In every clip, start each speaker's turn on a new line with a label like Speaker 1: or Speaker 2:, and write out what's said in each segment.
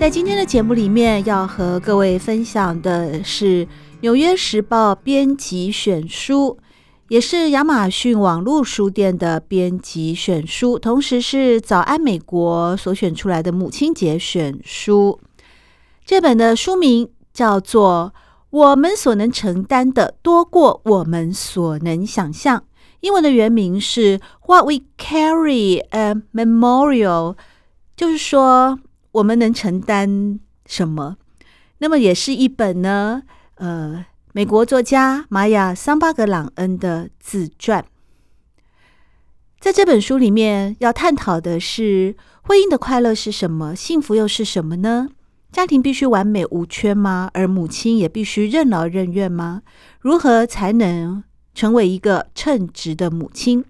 Speaker 1: 在今天的节目里面，要和各位分享的是《纽约时报》编辑选书，也是亚马逊网络书店的编辑选书，同时是早安美国所选出来的母亲节选书。这本的书名叫做《我们所能承担的多过我们所能想象》，英文的原名是《What We Carry a Memorial》，就是说。我们能承担什么？那么也是一本呢，呃，美国作家玛雅·桑巴格朗恩的自传。在这本书里面，要探讨的是婚姻的快乐是什么，幸福又是什么呢？家庭必须完美无缺吗？而母亲也必须任劳任怨吗？如何才能成为一个称职的母亲？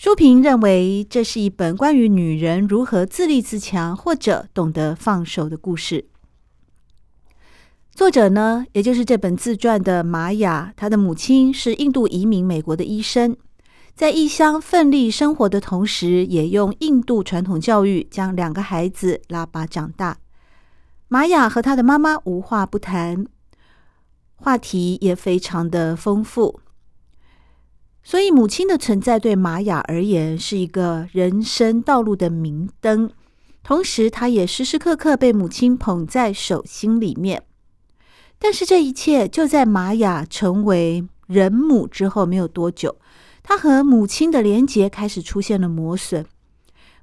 Speaker 1: 书评认为，这是一本关于女人如何自立自强或者懂得放手的故事。作者呢，也就是这本自传的玛雅，她的母亲是印度移民美国的医生，在异乡奋力生活的同时，也用印度传统教育将两个孩子拉拔长大。玛雅和她的妈妈无话不谈，话题也非常的丰富。所以，母亲的存在对玛雅而言是一个人生道路的明灯，同时，她也时时刻刻被母亲捧在手心里面。但是，这一切就在玛雅成为人母之后没有多久，她和母亲的连结开始出现了磨损，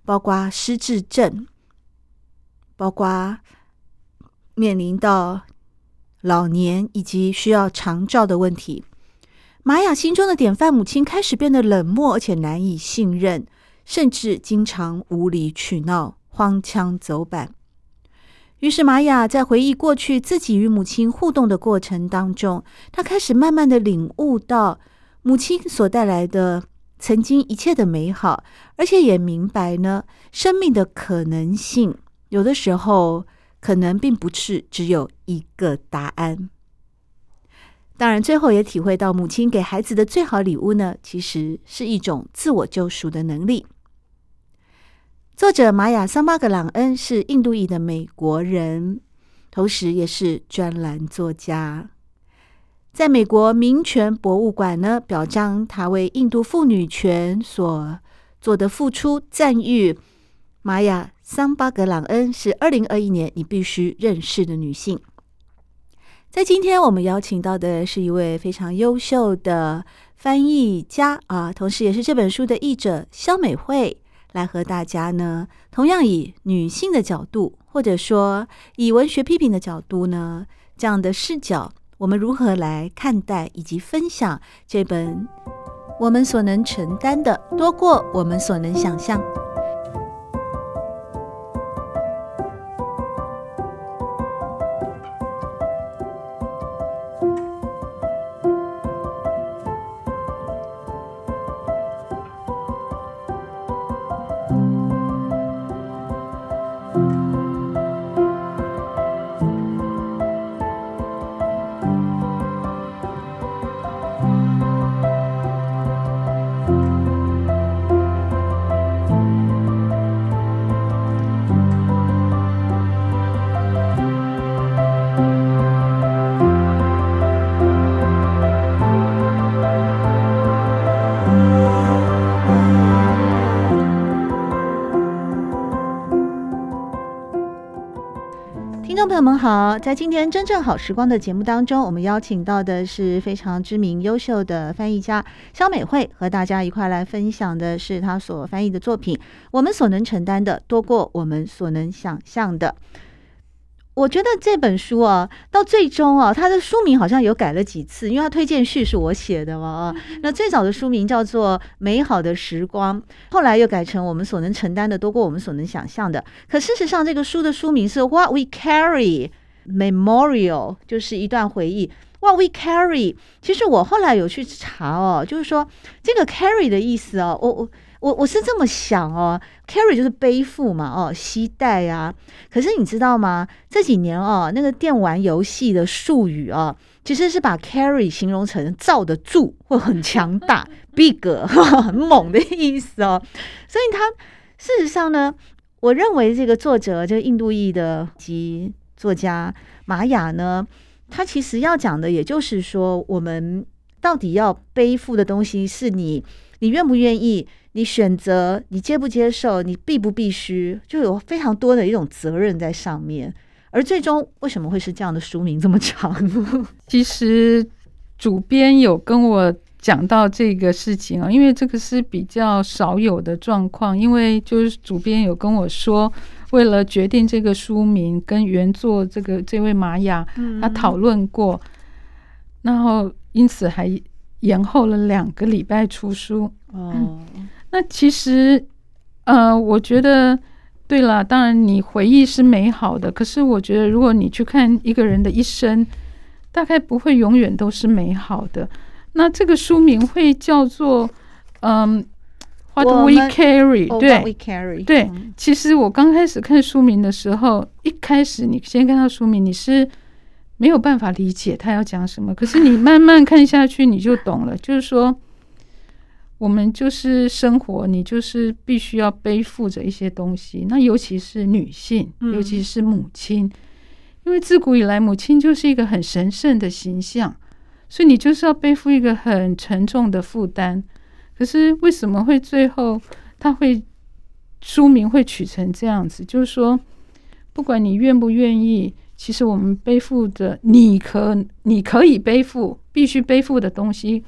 Speaker 1: 包括失智症，包括面临到老年以及需要长照的问题。玛雅心中的典范母亲开始变得冷漠，而且难以信任，甚至经常无理取闹、荒腔走板。于是，玛雅在回忆过去自己与母亲互动的过程当中，她开始慢慢的领悟到母亲所带来的曾经一切的美好，而且也明白呢，生命的可能性有的时候可能并不是只有一个答案。当然，最后也体会到母亲给孩子的最好礼物呢，其实是一种自我救赎的能力。作者玛雅·桑巴格朗恩是印度裔的美国人，同时也是专栏作家。在美国民权博物馆呢，表彰他为印度妇女权所做的付出，赞誉玛雅·桑巴格朗恩是二零二一年你必须认识的女性。在今天，我们邀请到的是一位非常优秀的翻译家啊，同时也是这本书的译者肖美惠，来和大家呢，同样以女性的角度，或者说以文学批评的角度呢，这样的视角，我们如何来看待以及分享这本我们所能承担的多过我们所能想象。们好，在今天真正好时光的节目当中，我们邀请到的是非常知名、优秀的翻译家肖美惠，和大家一块来分享的是她所翻译的作品《我们所能承担的多过我们所能想象的》。我觉得这本书啊，到最终啊，它的书名好像有改了几次，因为它推荐序是我写的嘛啊。那最早的书名叫做《美好的时光》，后来又改成《我们所能承担的多过我们所能想象的》。可事实上，这个书的书名是《What We Carry Memorial》，就是一段回忆。What We Carry，其实我后来有去查哦，就是说这个 carry 的意思哦，我我。我我是这么想哦，carry 就是背负嘛，哦，携带呀。可是你知道吗？这几年哦，那个电玩游戏的术语哦，其实是把 carry 形容成罩得住或很强大，big 很猛的意思哦。所以他事实上呢，我认为这个作者，这个印度裔的及作家玛雅呢，他其实要讲的，也就是说，我们到底要背负的东西，是你，你愿不愿意？你选择，你接不接受，你必不必须，就有非常多的一种责任在上面。而最终为什么会是这样的书名这么长？
Speaker 2: 其实主编有跟我讲到这个事情啊，因为这个是比较少有的状况。因为就是主编有跟我说，为了决定这个书名，跟原作这个这位玛雅他讨论过，然后因此还延后了两个礼拜出书。哦。那其实，呃，我觉得，对了，当然你回忆是美好的，可是我觉得，如果你去看一个人的一生，大概不会永远都是美好的。那这个书名会叫做，嗯，What We Carry，对，We Carry，对。其实我刚开始看书名的时候，一开始你先看到书名，你是没有办法理解他要讲什么，可是你慢慢看下去，你就懂了，就是说。我们就是生活，你就是必须要背负着一些东西。那尤其是女性，尤其是母亲，因为自古以来母亲就是一个很神圣的形象，所以你就是要背负一个很沉重的负担。可是为什么会最后他会书名会取成这样子？就是说，不管你愿不愿意，其实我们背负着你可你可以背负必须背负的东西。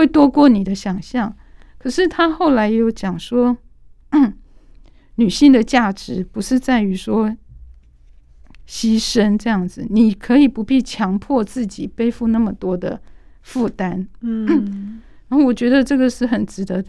Speaker 2: 会多过你的想象，可是他后来也有讲说，女性的价值不是在于说牺牲这样子，你可以不必强迫自己背负那么多的负担。嗯，然后我觉得这个是很值得，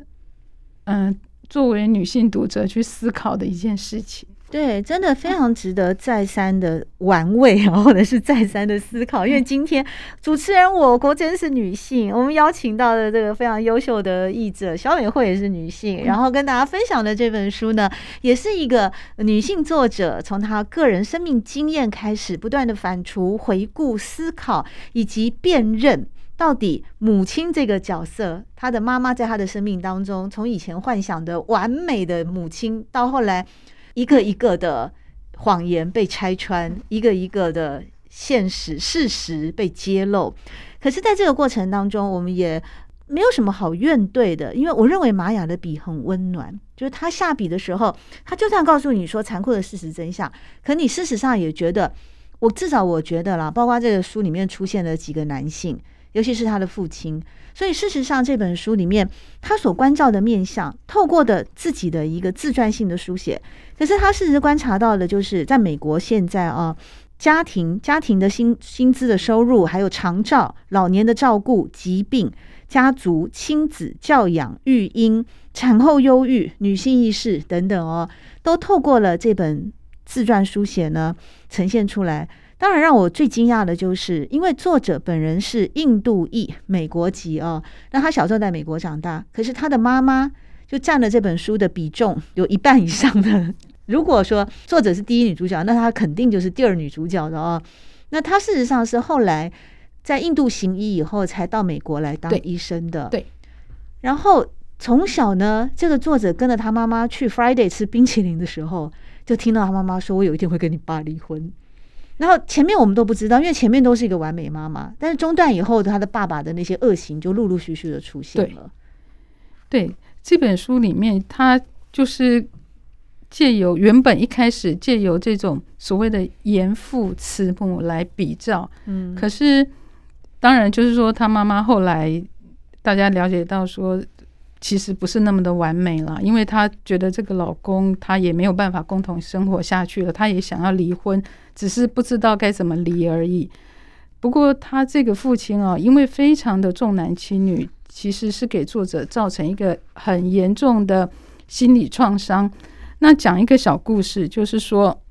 Speaker 2: 嗯、呃，作为女性读者去思考的一件事情。
Speaker 1: 对，真的非常值得再三的玩味啊，或者是再三的思考。因为今天主持人我国真是女性，我们邀请到的这个非常优秀的译者小美惠也是女性，然后跟大家分享的这本书呢，也是一个女性作者从她个人生命经验开始，不断的反刍、回顾、思考以及辨认，到底母亲这个角色，她的妈妈在她的生命当中，从以前幻想的完美的母亲，到后来。一个一个的谎言被拆穿，一个一个的现实事实被揭露。可是，在这个过程当中，我们也没有什么好怨对的，因为我认为玛雅的笔很温暖，就是他下笔的时候，他就算告诉你说残酷的事实真相，可你事实上也觉得，我至少我觉得啦，包括这个书里面出现的几个男性，尤其是他的父亲。所以，事实上，这本书里面他所关照的面相，透过的自己的一个自传性的书写，可是他事实观察到的，就是在美国现在啊，家庭家庭的薪薪资的收入，还有长照、老年的照顾、疾病、家族、亲子教养、育婴、产后忧郁、女性意识等等哦，都透过了这本自传书写呢，呈现出来。当然，让我最惊讶的就是，因为作者本人是印度裔美国籍哦，那他小时候在美国长大，可是他的妈妈就占了这本书的比重有一半以上的。如果说作者是第一女主角，那她肯定就是第二女主角的哦。那她事实上是后来在印度行医以后，才到美国来当医生的。对。然后从小呢，这个作者跟着他妈妈去 Friday 吃冰淇淋的时候，就听到他妈妈说：“我有一天会跟你爸离婚。”然后前面我们都不知道，因为前面都是一个完美妈妈，但是中断以后，他的爸爸的那些恶行就陆陆续续的出现了。
Speaker 2: 对，对这本书里面，他就是借由原本一开始借由这种所谓的严父慈母来比照，嗯，可是当然就是说他妈妈后来大家了解到说，其实不是那么的完美了，因为她觉得这个老公她也没有办法共同生活下去了，她也想要离婚，只是不知道该怎么离而已。不过她这个父亲啊，因为非常的重男轻女，其实是给作者造成一个很严重的心理创伤。那讲一个小故事，就是说，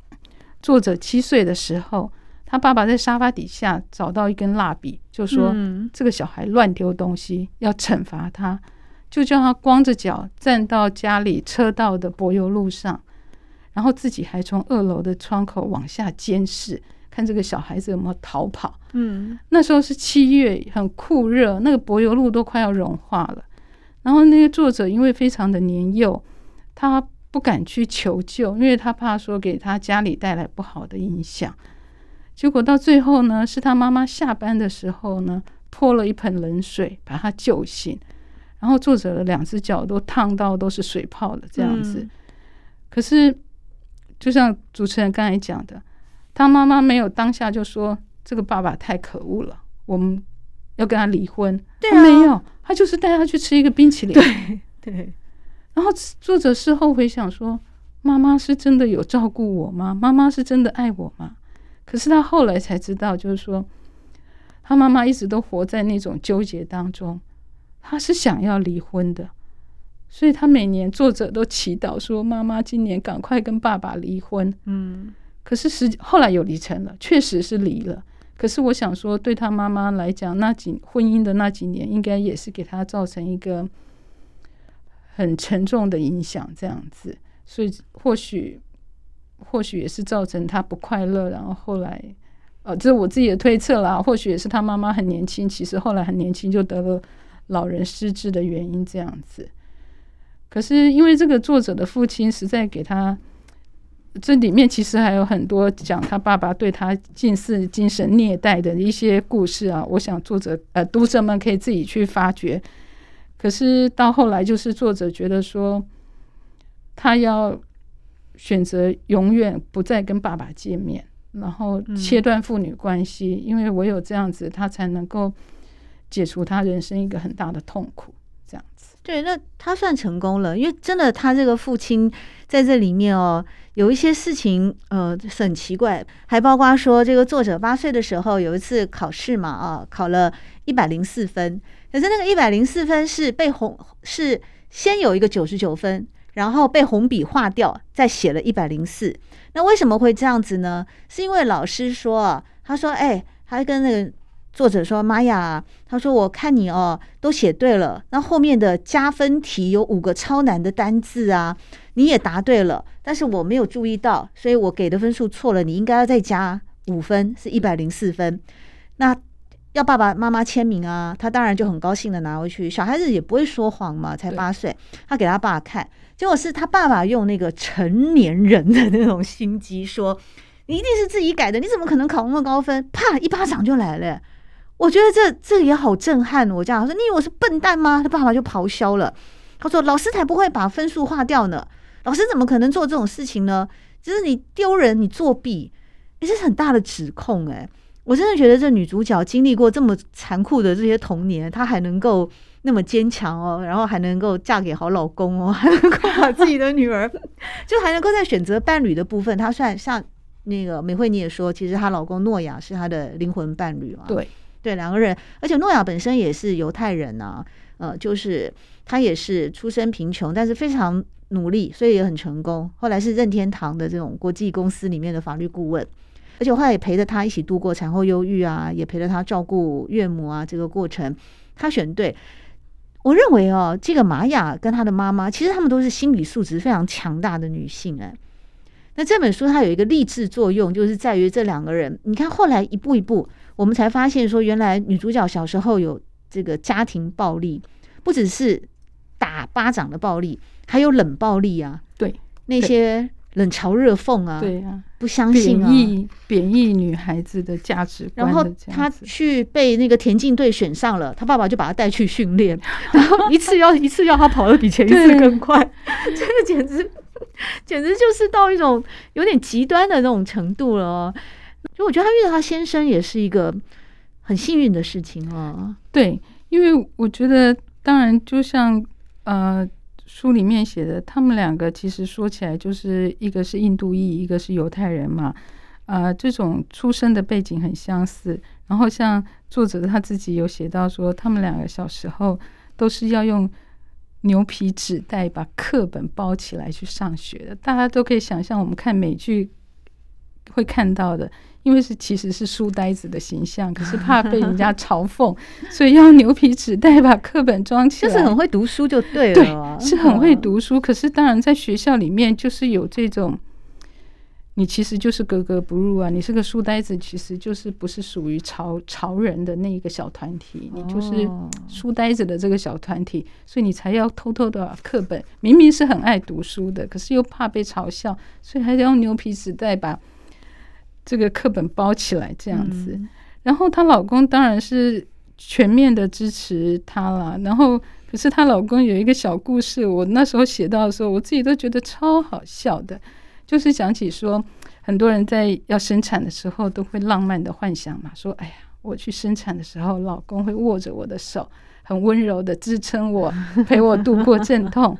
Speaker 2: 作者七岁的时候，他爸爸在沙发底下找到一根蜡笔，就说这个小孩乱丢东西，要惩罚他，就叫他光着脚站到家里车道的柏油路上，然后自己还从二楼的窗口往下监视。看这个小孩子有没有逃跑？嗯，那时候是七月，很酷热，那个柏油路都快要融化了。然后那个作者因为非常的年幼，他不敢去求救，因为他怕说给他家里带来不好的影响。结果到最后呢，是他妈妈下班的时候呢，泼了一盆冷水把他救醒。然后作者的两只脚都烫到都是水泡了这样子。嗯，可是就像主持人刚才讲的。他妈妈没有当下就说这个爸爸太可恶了，我们要跟他离婚。
Speaker 1: 对啊，
Speaker 2: 没有，他就是带他去吃一个冰淇淋。
Speaker 1: 对对。
Speaker 2: 然后作者事后回想说，妈妈是真的有照顾我吗？妈妈是真的爱我吗？可是他后来才知道，就是说他妈妈一直都活在那种纠结当中，他是想要离婚的，所以他每年作者都祈祷说，妈妈今年赶快跟爸爸离婚。嗯。可是实后来有离成了，确实是离了。可是我想说，对他妈妈来讲，那几婚姻的那几年，应该也是给他造成一个很沉重的影响，这样子。所以或许，或许也是造成他不快乐。然后后来，呃，这是我自己的推测啦。或许也是他妈妈很年轻，其实后来很年轻就得了老人失智的原因，这样子。可是因为这个作者的父亲实在给他。这里面其实还有很多讲他爸爸对他近似精神虐待的一些故事啊，我想作者呃读者们可以自己去发掘。可是到后来，就是作者觉得说，他要选择永远不再跟爸爸见面，然后切断父女关系，因为唯有这样子，他才能够解除他人生一个很大的痛苦。这样子，
Speaker 1: 对，那他算成功了，因为真的他这个父亲在这里面哦。有一些事情，呃，很奇怪，还包括说，这个作者八岁的时候有一次考试嘛，啊，考了一百零四分，可是那个一百零四分是被红，是先有一个九十九分，然后被红笔划掉，再写了一百零四。那为什么会这样子呢？是因为老师说啊，他说，哎，他跟那个。作者说：“妈呀，他说我看你哦，都写对了。那后面的加分题有五个超难的单字啊，你也答对了，但是我没有注意到，所以我给的分数错了。你应该要再加五分，是一百零四分。那要爸爸妈妈签名啊，他当然就很高兴的拿回去。小孩子也不会说谎嘛，才八岁，他给他爸看，结果是他爸爸用那个成年人的那种心机说：你一定是自己改的，你怎么可能考那么高分？啪，一巴掌就来了。”我觉得这这也好震撼！我这样说，你以为我是笨蛋吗？他爸爸就咆哮了，他说：“老师才不会把分数划掉呢，老师怎么可能做这种事情呢？就是你丢人，你作弊，这是很大的指控哎！我真的觉得这女主角经历过这么残酷的这些童年，她还能够那么坚强哦，然后还能够嫁给好老公哦，还能够把自己的女儿，就还能够在选择伴侣的部分，她算像那个美惠你也说，其实她老公诺亚是她的灵魂伴侣嘛？对。对，两个人，而且诺亚本身也是犹太人呐、啊，呃，就是他也是出身贫穷，但是非常努力，所以也很成功。后来是任天堂的这种国际公司里面的法律顾问，而且后来也陪着他一起度过产后忧郁啊，也陪着他照顾岳母啊，这个过程他选对。我认为哦，这个玛雅跟他的妈妈，其实他们都是心理素质非常强大的女性哎。那这本书它有一个励志作用，就是在于这两个人，你看后来一步一步。我们才发现说，原来女主角小时候有这个家庭暴力，不只是打巴掌的暴力，还有冷暴力啊。对，那些冷嘲热讽啊，对啊，不相信啊，贬义
Speaker 2: 贬义女孩子的价值观。
Speaker 1: 然后她去被那个田径队选上了，她爸爸就把她带去训练，然后一次要一次要她跑得比前一次更快，这个简直简直就是到一种有点极端的那种程度了哦。就我觉得她遇到她先生也是一个很幸运的事情哦。
Speaker 2: 对，因为我觉得，当然就像呃，书里面写的，他们两个其实说起来就是一个是印度裔，一个是犹太人嘛，呃，这种出生的背景很相似。然后像作者他自己有写到说，他们两个小时候都是要用牛皮纸袋把课本包起来去上学的。大家都可以想象，我们看美剧会看到的。因为是其实是书呆子的形象，可是怕被人家嘲讽，所以要牛皮纸袋把课本装起来。
Speaker 1: 就是很会读书就对了，
Speaker 2: 对，是很会读书。可是当然在学校里面就是有这种，你其实就是格格不入啊！你是个书呆子，其实就是不是属于潮潮人的那一个小团体，你就是书呆子的这个小团体，所以你才要偷偷的把课本，明明是很爱读书的，可是又怕被嘲笑，所以还得用牛皮纸袋把。这个课本包起来这样子，嗯、然后她老公当然是全面的支持她了。然后，可是她老公有一个小故事，我那时候写到的时候，我自己都觉得超好笑的。就是想起说，很多人在要生产的时候都会浪漫的幻想嘛，说：“哎呀，我去生产的时候，老公会握着我的手，很温柔的支撑我，陪我度过阵痛。”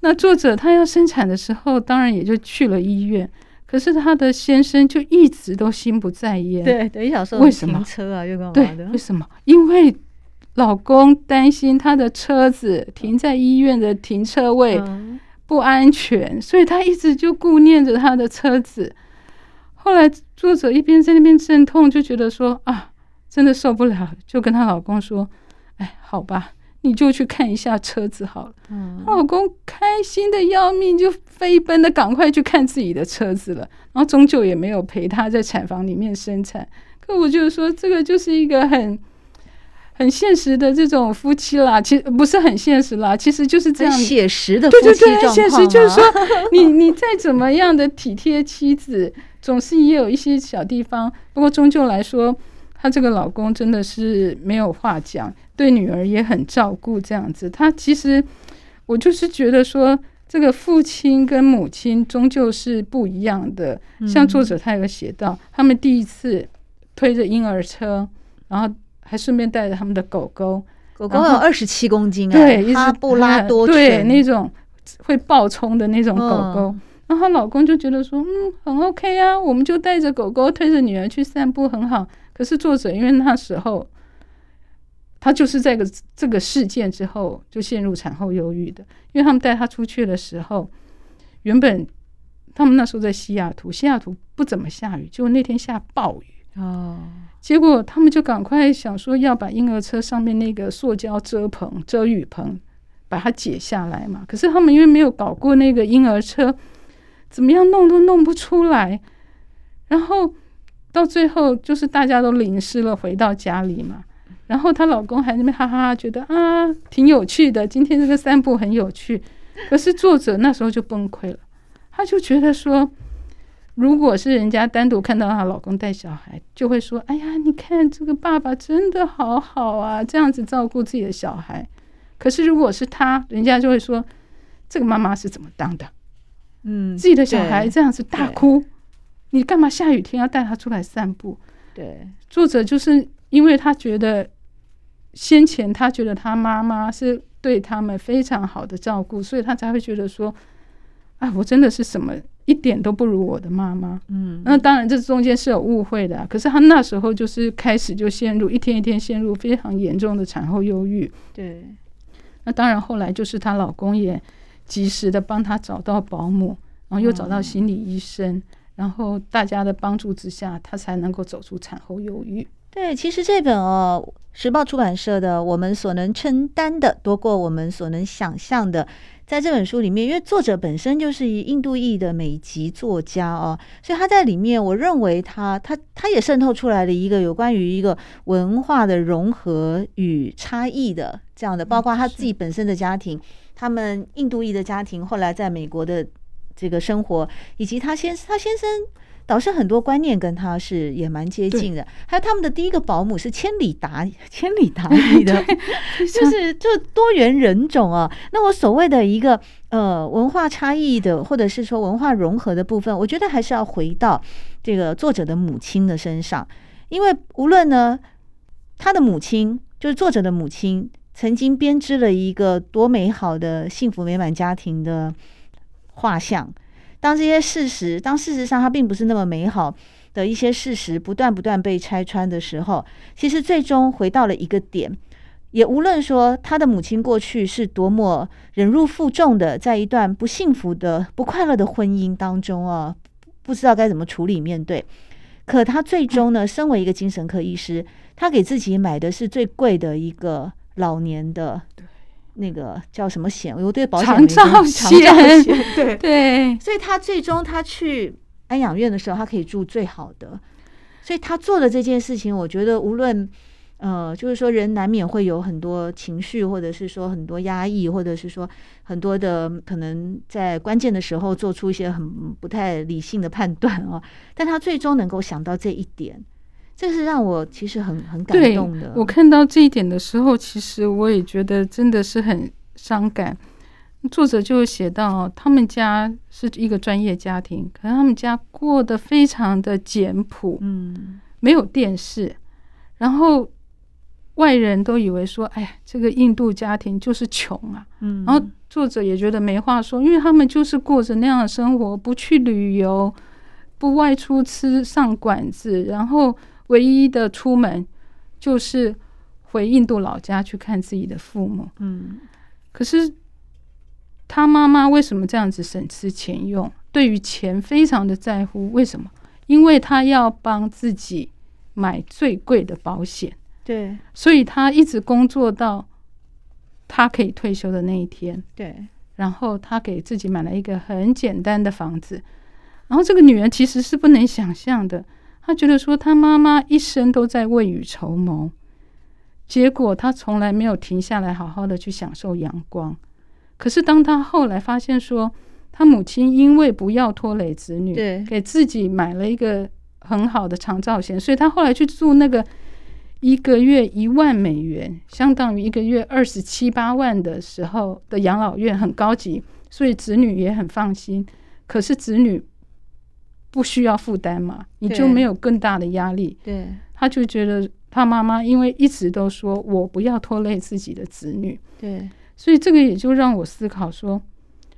Speaker 2: 那作者他要生产的时候，当然也就去了医院。可是他的先生就一直都心不在焉。
Speaker 1: 对，等一下说
Speaker 2: 为什么？
Speaker 1: 停车啊，又干嘛的？
Speaker 2: 对，为什么？因为老公担心他的车子停在医院的停车位不安全，所以他一直就顾念着他的车子。后来作者一边在那边阵痛，就觉得说啊，真的受不了，就跟她老公说：“哎，好吧。”你就去看一下车子好了。嗯，老公开心的要命，就飞奔的赶快去看自己的车子了。然后终究也没有陪她在产房里面生产。可我就是说，这个就是一个很很现实的这种夫妻啦。其实不是很现实啦，其实就是这样
Speaker 1: 写实的夫妻状况。对对对，现实就是说，你 你再怎么样的体贴妻子，总是也有一些小地方。不过终究来说，她这个老公真的是没有话讲。对女儿也很照顾，这样子。他其实，我就是觉得说，这个父亲跟母亲终究是不一样的。像作者他有写到，他们第一次推着婴儿车，然后还顺便带着他们的狗狗，狗狗有二十七公斤啊，
Speaker 2: 对，
Speaker 1: 哈布拉多 犬，
Speaker 2: 对，那种会暴冲的那种狗狗。然后老公就觉得说，嗯，很 OK 啊，我们就带着狗狗推着女儿去散步，很好。可是作者因为那时候。他就是在个这个事件之后就陷入产后忧郁的，因为他们带他出去的时候，原本他们那时候在西雅图，西雅图不怎么下雨，结果那天下暴雨哦，结果他们就赶快想说要把婴儿车上面那个塑胶遮棚、遮雨棚把它解下来嘛，可是他们因为没有搞过那个婴儿车，怎么样弄都弄不出来，然后到最后就是大家都淋湿了，回到家里嘛。然后她老公还那边哈哈哈，觉得啊挺有趣的，今天这个散步很有趣。可是作者那时候就崩溃了，他就觉得说，如果是人家单独看到她老公带小孩，就会说：“哎呀，你看这个爸爸真的好好啊，这样子照顾自己的小孩。”可是如果是她，人家就会说：“这个妈妈是怎么当的？”嗯，自己的小孩这样子大哭，你干嘛下雨天要带他出来散步？对，作者就是因为他觉得。先前他觉得他妈妈是对他们非常好的照顾，所以他才会觉得说：“啊，我真的是什么一点都不如我的妈妈。”嗯，那当然这中间是有误会的啊。可是她那时候就是开始就陷入一天一天陷入非常严重的产后忧郁。对，那当然后来就是她老公也及时的帮她找到保姆，然后又找到心理医生，然后大家的帮助之下，她才能够走出产后忧郁。对，其实这本哦，时报出版社的《我们所能承担的多过我们所能想象的》，在这本书里面，因为作者本身就是一印度裔的美籍作家哦，所以他在里面，我认为他他他也渗透出来了一个有关于一个文化的融合与差异的这样的，包括他自己本身的家庭，他们印度裔的家庭后来在美国的这个生活，以及他先他先生。导致很多观念跟他是也蛮接近的，还有他们的第一个保姆是千里达 千里达裔的，就是就多元人种啊。那我所谓的一个呃文化差异的，或者是说文化融合的部分，我觉得还是要回到这个作者的母亲的身上，因为无论呢他的母亲就是作者的母亲，
Speaker 1: 曾经编织了一个多美好的幸福美满家庭的画像。当这些事实，当事实上它并不是那么美好的一些事实不断不断被拆穿的时候，其实最终回到了一个点。也无论说他的母亲过去是多么忍辱负重的，在一段不幸福的、不快乐的婚姻当中啊，不知道该怎么处理面对。可他最终呢，身为一个精神科医师，他给自己买的是最贵的一个老年的。那个叫什么险？我对保险长照险，对 对，所以他最终他去安养院的时候，他可以住最好的。所以他做的这件事情，我觉得无论呃，就是说人难免会有很多情绪，或者是说很多压抑，或者是说很多的可能在关键的时候做出一些很不太理性的判断啊。但他最终能够想到这一点。这是让我其实很很感动的。
Speaker 2: 我看到这一点的时候，其实我也觉得真的是很伤感。作者就写到，他们家是一个专业家庭，可是他们家过得非常的简朴，嗯，没有电视，然后外人都以为说，哎呀，这个印度家庭就是穷啊，嗯，然后作者也觉得没话说，因为他们就是过着那样的生活，不去旅游，不外出吃上馆子，然后。唯一的出门就是回印度老家去看自己的父母。嗯，可是他妈妈为什么这样子省吃俭用？对于钱非常的在乎。为什么？因为他要帮自己买最贵的保险。
Speaker 1: 对，
Speaker 2: 所以他一直工作到他可以退休的那一天。
Speaker 1: 对，
Speaker 2: 然后他给自己买了一个很简单的房子。然后这个女人其实是不能想象的。他觉得说，他妈妈一生都在未雨绸缪，结果他从来没有停下来好好的去享受阳光。可是当他后来发现说，他母亲因为不要拖累子女，
Speaker 1: 对，
Speaker 2: 给自己买了一个很好的长照险，所以他后来去住那个一个月一万美元，相当于一个月二十七八万的时候的养老院，很高级，所以子女也很放心。可是子女。不需要负担嘛，你就没有更大的压力。
Speaker 1: 对，
Speaker 2: 他就觉得他妈妈因为一直都说我不要拖累自己的子女，
Speaker 1: 对，
Speaker 2: 所以这个也就让我思考说，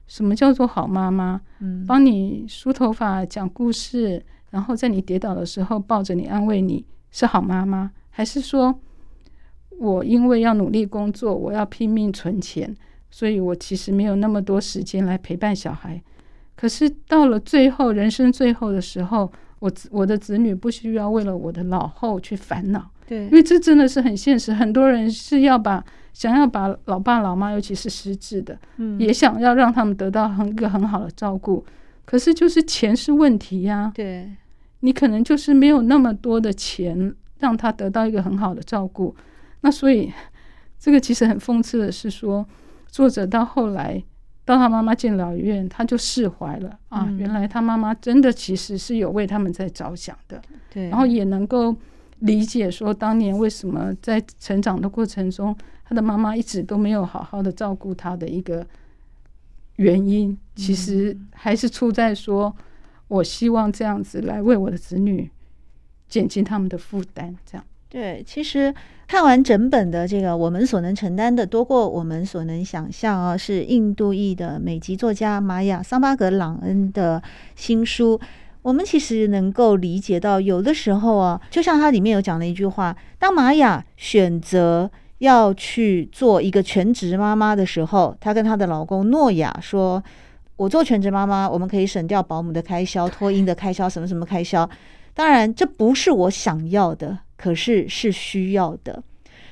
Speaker 2: 什么叫做好妈妈？嗯，帮你梳头发、讲故事，然后在你跌倒的时候抱着你安慰你，是好妈妈？还是说我因为要努力工作，我要拼命存钱，所以我其实没有那么多时间来陪伴小孩？可是到了最后，人生最后的时候，我我的子女不需要为了我的老后去烦恼，
Speaker 1: 对，
Speaker 2: 因为这真的是很现实。很多人是要把想要把老爸老妈，尤其是失智的，嗯，也想要让他们得到很一个很好的照顾。可是就是钱是问题呀，
Speaker 1: 对，
Speaker 2: 你可能就是没有那么多的钱让他得到一个很好的照顾。那所以这个其实很讽刺的是说，作者到后来。到他妈妈进疗院，他就释怀了啊！原来他妈妈真的其实是有为他们在着想的，
Speaker 1: 对。
Speaker 2: 然后也能够理解说，当年为什么在成长的过程中，他的妈妈一直都没有好好的照顾他的一个原因，其实还是出在说，我希望这样子来为我的子女减轻他们的负担，这样。
Speaker 1: 对，其实。看完整本的这个，我们所能承担的多过我们所能想象啊，是印度裔的美籍作家玛雅桑巴格朗恩的新书。我们其实能够理解到，有的时候啊，就像他里面有讲的一句话：当玛雅选择要去做一个全职妈妈的时候，她跟她的老公诺亚说：“我做全职妈妈，我们可以省掉保姆的开销、托婴的开销、什么什么开销。当然，这不是我想要的。”可是是需要的，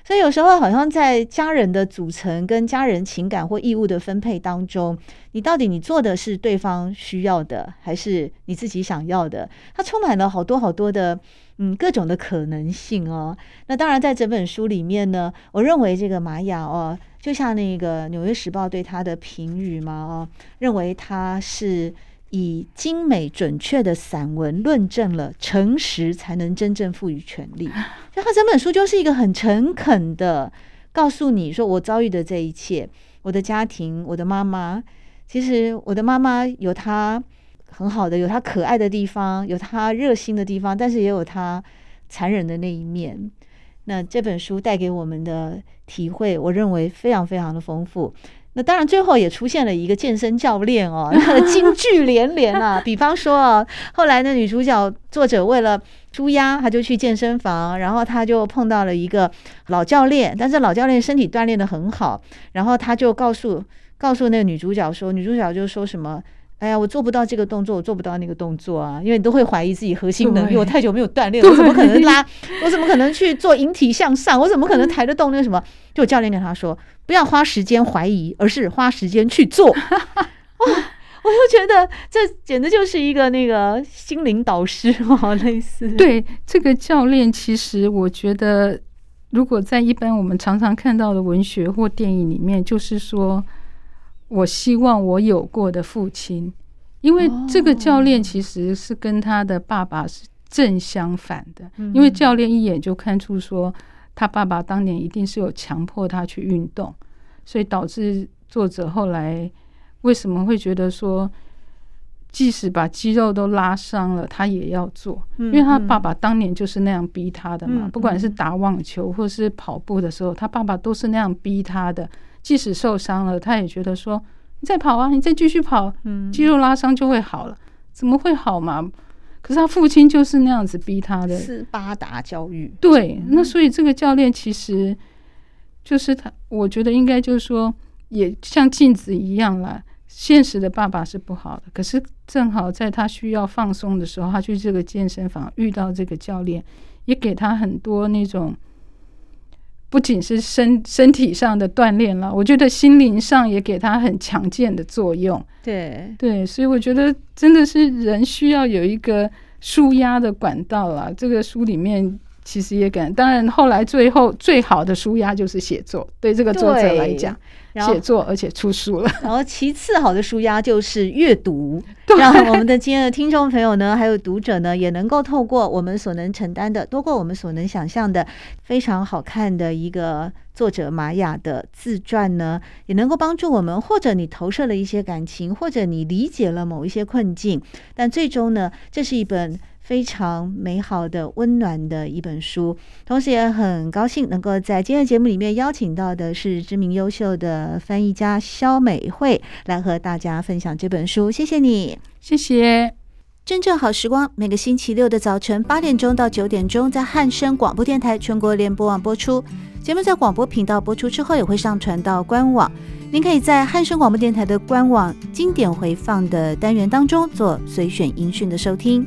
Speaker 1: 所以有时候好像在家人的组成跟家人情感或义务的分配当中，你到底你做的是对方需要的，还是你自己想要的？它充满了好多好多的嗯各种的可能性哦。那当然，在整本书里面呢，我认为这个玛雅哦，就像那个《纽约时报》对他的评语嘛哦，认为他是。以精美准确的散文论证了诚实才能真正赋予权力。就他整本书就是一个很诚恳的告诉你说，我遭遇的这一切，我的家庭，我的妈妈，其实我的妈妈有她很好的，有她可爱的地方，有她热心的地方，但是也有她残忍的那一面。那这本书带给我们的体会，我认为非常非常的丰富。那当然，最后也出现了一个健身教练哦，那个金句连连啊。比方说啊，后来那女主角作者为了舒压，她就去健身房，然后她就碰到了一个老教练，但是老教练身体锻炼的很好，然后他就告诉告诉那个女主角说，女主角就说什么。哎呀，我做不到这个动作，我做不到那个动作啊！因为你都会怀疑自己核心能力，我太久没有锻炼了，我怎么可能拉？我怎么可能去做引体向上？我怎么可能抬得动那个什么？就教练跟他说，不要花时间怀疑，而是花时间去做。哇！我就觉得这简直就是一个那个心灵导师哦，类似。
Speaker 2: 对，这个教练，其实我觉得，如果在一般我们常常看到的文学或电影里面，就是说。我希望我有过的父亲，因为这个教练其实是跟他的爸爸是正相反的。因为教练一眼就看出说，他爸爸当年一定是有强迫他去运动，所以导致作者后来为什么会觉得说，即使把肌肉都拉伤了，他也要做，因为他爸爸当年就是那样逼他的嘛。不管是打网球或是跑步的时候，他爸爸都是那样逼他的。即使受伤了，他也觉得说：“你再跑啊，你再继续跑，肌肉拉伤就会好了。”怎么会好嘛？可是他父亲就是那样子逼他的，
Speaker 1: 斯巴达教育。
Speaker 2: 对，那所以这个教练其实就是他，我觉得应该就是说，也像镜子一样啦。现实的爸爸是不好的，可是正好在他需要放松的时候，他去这个健身房遇到这个教练，也给他很多那种。不仅是身身体上的锻炼了，我觉得心灵上也给他很强健的作用。
Speaker 1: 对
Speaker 2: 对，所以我觉得真的是人需要有一个舒压的管道了。这个书里面其实也感，当然后来最后最好的舒压就是写作，对这个作者来讲。写作，而且出书了。
Speaker 1: 然后，其次好的舒压就是阅读，让我们的亲爱的听众朋友呢，还有读者呢，也能够透过我们所能承担的，多过我们所能想象的，非常好看的一个作者玛雅的自传呢，也能够帮助我们，或者你投射了一些感情，或者你理解了某一些困境，但最终呢，这是一本。非常美好的、温暖的一本书，同时也很高兴能够在今天的节目里面邀请到的是知名优秀的翻译家肖美惠来和大家分享这本书。谢谢你，
Speaker 2: 谢谢。
Speaker 1: 真正好时光，每个星期六的早晨八点钟到九点钟，在汉声广播电台全国联播网播出。节目在广播频道播出之后，也会上传到官网。您可以在汉声广播电台的官网经典回放的单元当中做随选音讯的收听。